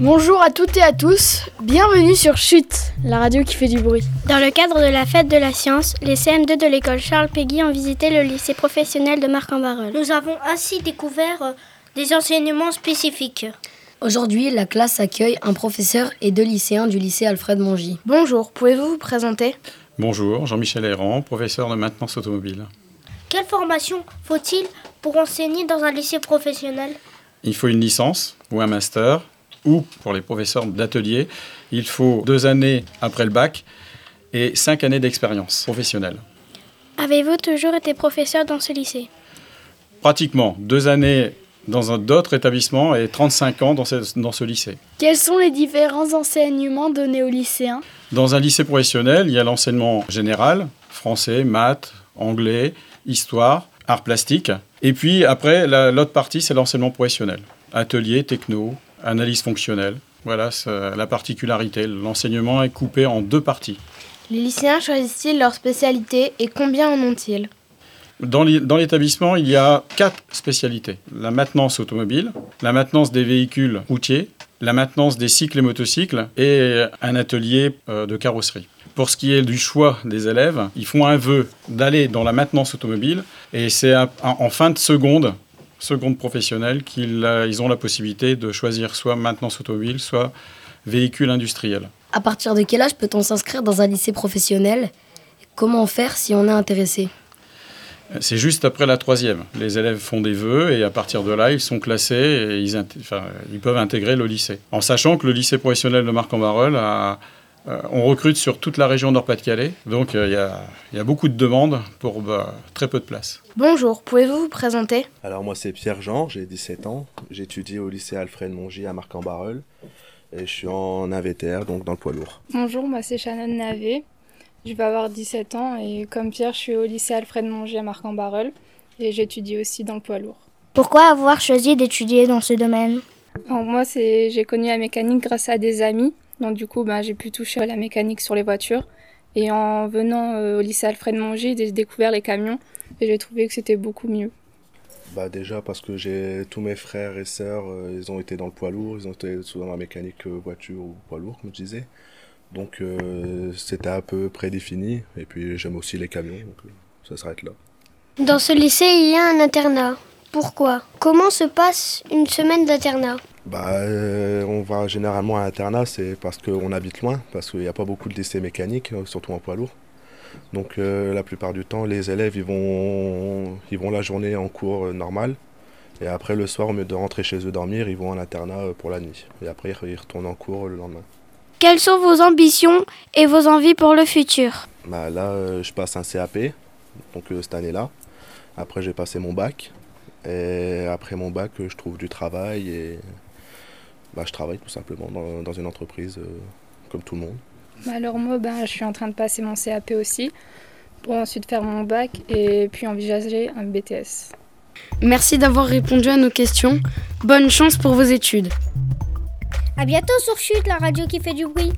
Bonjour à toutes et à tous, bienvenue sur Chute, la radio qui fait du bruit. Dans le cadre de la fête de la science, les CM2 de l'école Charles Péguy ont visité le lycée professionnel de Marc-en-Barœul. Nous avons ainsi découvert euh, des enseignements spécifiques. Aujourd'hui, la classe accueille un professeur et deux lycéens du lycée Alfred Mongy. Bonjour, pouvez-vous vous présenter? Bonjour, Jean-Michel Errand, professeur de maintenance automobile. Quelle formation faut-il pour enseigner dans un lycée professionnel? Il faut une licence ou un master, ou pour les professeurs d'atelier, il faut deux années après le bac et cinq années d'expérience professionnelle. Avez-vous toujours été professeur dans ce lycée? Pratiquement deux années dans d'autres établissements et 35 ans dans ce, dans ce lycée. Quels sont les différents enseignements donnés aux lycéens? Dans un lycée professionnel, il y a l'enseignement général, français, maths, anglais, histoire, arts plastiques. Et puis après, l'autre partie, c'est l'enseignement professionnel. Atelier, techno, analyse fonctionnelle. Voilà la particularité. L'enseignement est coupé en deux parties. Les lycéens choisissent-ils leur spécialité et combien en ont-ils? Dans l'établissement, il y a quatre spécialités. La maintenance automobile, la maintenance des véhicules routiers, la maintenance des cycles et motocycles et un atelier euh, de carrosserie. Pour ce qui est du choix des élèves, ils font un vœu d'aller dans la maintenance automobile et c'est en fin de seconde, seconde professionnelle, qu'ils ils ont la possibilité de choisir soit maintenance automobile, soit véhicule industriel. À partir de quel âge peut-on s'inscrire dans un lycée professionnel? Comment faire si on est intéressé? C'est juste après la troisième. Les élèves font des vœux et à partir de là, ils sont classés et ils, ils peuvent intégrer le lycée. En sachant que le lycée professionnel de Marc-en-Barœul a, euh, on recrute sur toute la région Nord-Pas-de-Calais, donc euh, il y, a beaucoup de demandes pour bah, très peu de places. Bonjour, pouvez-vous vous présenter? Alors moi c'est Pierre-Jean, j'ai 17 ans, j'étudie au lycée Alfred Mongy à Marc-en-Barœul et je suis en AVTR, donc dans le poids lourd. Bonjour, moi c'est Shannon Navet, je vais avoir 17 ans et comme Pierre, je suis au lycée Alfred Mongy à Marc-en-Barœul et j'étudie aussi dans le poids lourd. Pourquoi avoir choisi d'étudier dans ce domaine? Moi, j'ai connu la mécanique grâce à des amis. Donc du coup, ben, j'ai pu toucher à la mécanique sur les voitures. Et en venant euh, au lycée Alfred Mongy, j'ai découvert les camions et j'ai trouvé que c'était beaucoup mieux. Bah déjà parce que j'ai tous mes frères et sœurs, euh, ils ont été dans le poids lourd, ils ont été souvent dans la mécanique euh, voiture ou poids lourd, comme je disais. Donc euh, c'était un peu prédéfini. Et puis j'aime aussi les camions, donc euh, ça s'arrête là. Dans ce lycée, il y a un internat. Pourquoi? Comment se passe une semaine d'internat? Bah, euh, on va généralement à l'internat, c'est parce qu'on habite loin, parce qu'il n'y a pas beaucoup de lycées mécaniques, surtout en poids lourd. Donc la plupart du temps, les élèves ils vont, ils vont la journée en cours normal. Et après, le soir, au lieu de rentrer chez eux dormir, ils vont en internat pour la nuit. Et après, ils retournent en cours le lendemain. Quelles sont vos ambitions et vos envies pour le futur? Bah Là, euh, je passe un CAP, donc euh, cette année-là. Après, j'ai passé mon bac. Et après mon bac, je trouve du travail et bah, je travaille tout simplement dans, une entreprise euh, comme tout le monde. Bah, alors moi, bah, je suis en train de passer mon CAP aussi pour ensuite faire mon bac et puis envisager un BTS. Merci d'avoir répondu à nos questions. Bonne chance pour vos études. À bientôt sur Chute, la radio qui fait du bruit.